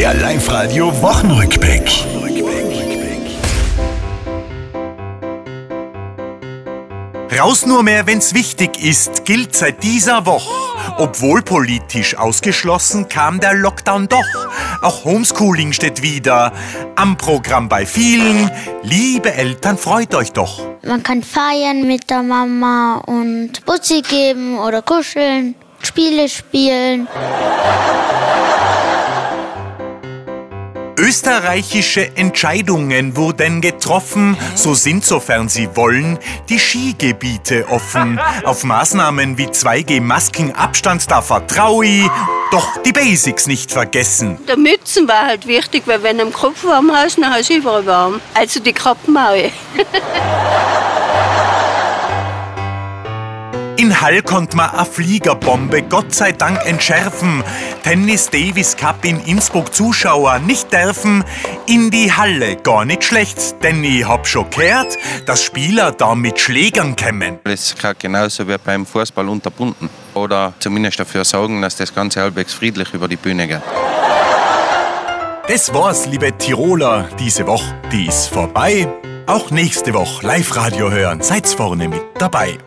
Der Live-Radio Wochenrückblick. Raus nur mehr, wenn's wichtig ist, gilt seit dieser Woche. Obwohl politisch ausgeschlossen, kam der Lockdown doch. Auch Homeschooling steht wieder am Programm bei vielen. Liebe Eltern, freut euch doch. Man kann feiern mit der Mama und Bussi geben oder kuscheln, Spiele spielen. Österreichische Entscheidungen wurden getroffen, so sind, sofern sie wollen, die Skigebiete offen. Auf Maßnahmen wie 2G, Masken, Abstand, da vertraue ich. Doch die Basics nicht vergessen. Der Mützen war halt wichtig, weil wenn du im Kopf warm hast, dann hast du überall warm. Also die Krappenmaue. In Hall konnte man eine Fliegerbombe Gott sei Dank entschärfen. Tennis Davis Cup in Innsbruck Zuschauer nicht dürfen in die Halle. Gar nicht schlecht, denn ich hab schon gehört, dass Spieler da mit Schlägern kämmen. Das kann genauso wie beim Fußball unterbunden. Oder zumindest dafür sorgen, dass das Ganze halbwegs friedlich über die Bühne geht. Das war's, liebe Tiroler, diese Woche. Die ist vorbei. Auch nächste Woche Live-Radio hören. Seid's vorne mit dabei.